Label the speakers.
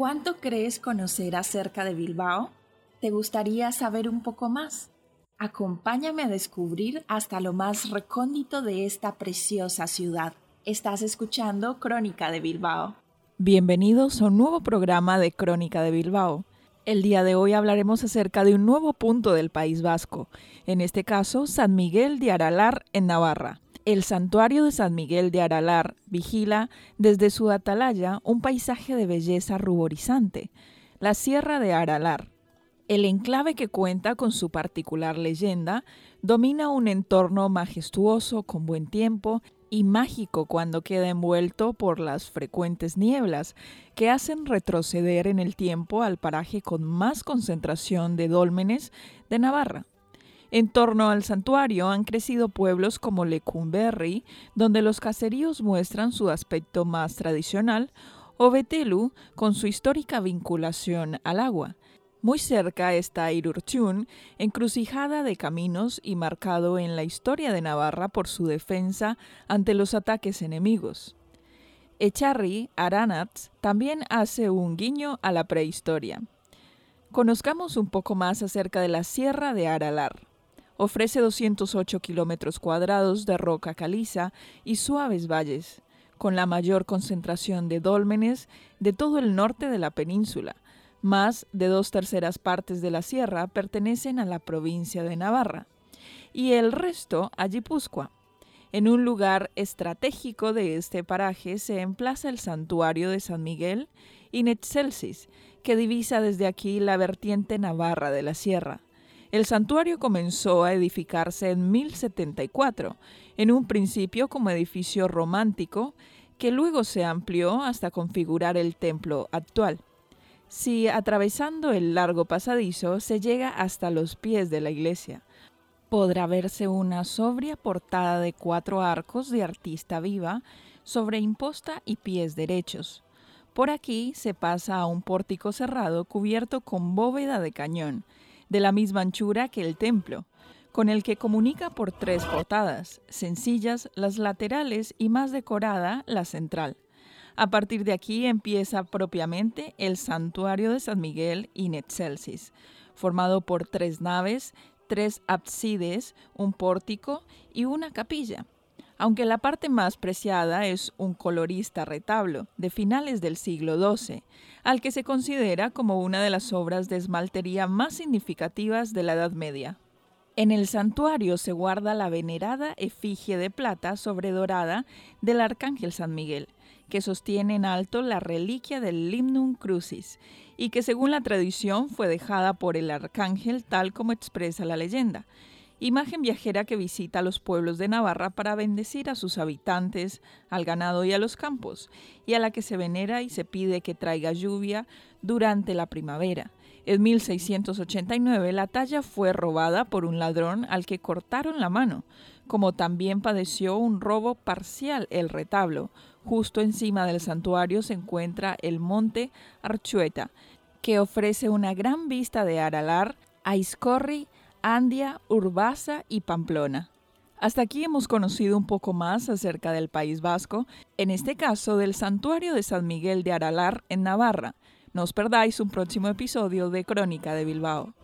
Speaker 1: ¿Cuánto crees conocer acerca de Bilbao? ¿Te gustaría saber un poco más? Acompáñame a descubrir hasta lo más recóndito de esta preciosa ciudad. Estás escuchando Crónica de Bilbao.
Speaker 2: Bienvenidos a un nuevo programa de Crónica de Bilbao. El día de hoy hablaremos acerca de un nuevo punto del País Vasco, en este caso San Miguel de Aralar en Navarra. El santuario de San Miguel de Aralar vigila desde su atalaya un paisaje de belleza ruborizante, la Sierra de Aralar. El enclave que cuenta con su particular leyenda domina un entorno majestuoso con buen tiempo y mágico cuando queda envuelto por las frecuentes nieblas que hacen retroceder en el tiempo al paraje con más concentración de dólmenes de Navarra. En torno al santuario han crecido pueblos como Lecumberri, donde los caseríos muestran su aspecto más tradicional, o Betelu, con su histórica vinculación al agua. Muy cerca está Irurchun, encrucijada de caminos y marcado en la historia de Navarra por su defensa ante los ataques enemigos. Echarri, Aranatz, también hace un guiño a la prehistoria. Conozcamos un poco más acerca de la Sierra de Aralar. Ofrece 208 kilómetros cuadrados de roca caliza y suaves valles, con la mayor concentración de dólmenes de todo el norte de la península, más de dos terceras partes de la sierra pertenecen a la provincia de Navarra y el resto a Guipúzcoa. En un lugar estratégico de este paraje se emplaza el santuario de San Miguel y Netzelsis, que divisa desde aquí la vertiente navarra de la sierra. El santuario comenzó a edificarse en 1074, en un principio como edificio romántico, que luego se amplió hasta configurar el templo actual si atravesando el largo pasadizo se llega hasta los pies de la iglesia. Podrá verse una sobria portada de cuatro arcos de artista viva sobre imposta y pies derechos. Por aquí se pasa a un pórtico cerrado cubierto con bóveda de cañón, de la misma anchura que el templo, con el que comunica por tres portadas, sencillas las laterales y más decorada la central. A partir de aquí empieza propiamente el santuario de San Miguel y Netzelsis, formado por tres naves, tres ábsides, un pórtico y una capilla. Aunque la parte más preciada es un colorista retablo de finales del siglo XII, al que se considera como una de las obras de esmaltería más significativas de la Edad Media. En el santuario se guarda la venerada efigie de plata sobredorada del Arcángel San Miguel, que sostiene en alto la reliquia del Limnum Crucis y que según la tradición fue dejada por el arcángel tal como expresa la leyenda. Imagen viajera que visita los pueblos de Navarra para bendecir a sus habitantes, al ganado y a los campos, y a la que se venera y se pide que traiga lluvia durante la primavera. En 1689 la talla fue robada por un ladrón al que cortaron la mano, como también padeció un robo parcial el retablo, Justo encima del santuario se encuentra el monte Archueta, que ofrece una gran vista de Aralar, Aizcorri, Andia, Urbasa y Pamplona. Hasta aquí hemos conocido un poco más acerca del País Vasco, en este caso del santuario de San Miguel de Aralar en Navarra. No os perdáis un próximo episodio de Crónica de Bilbao.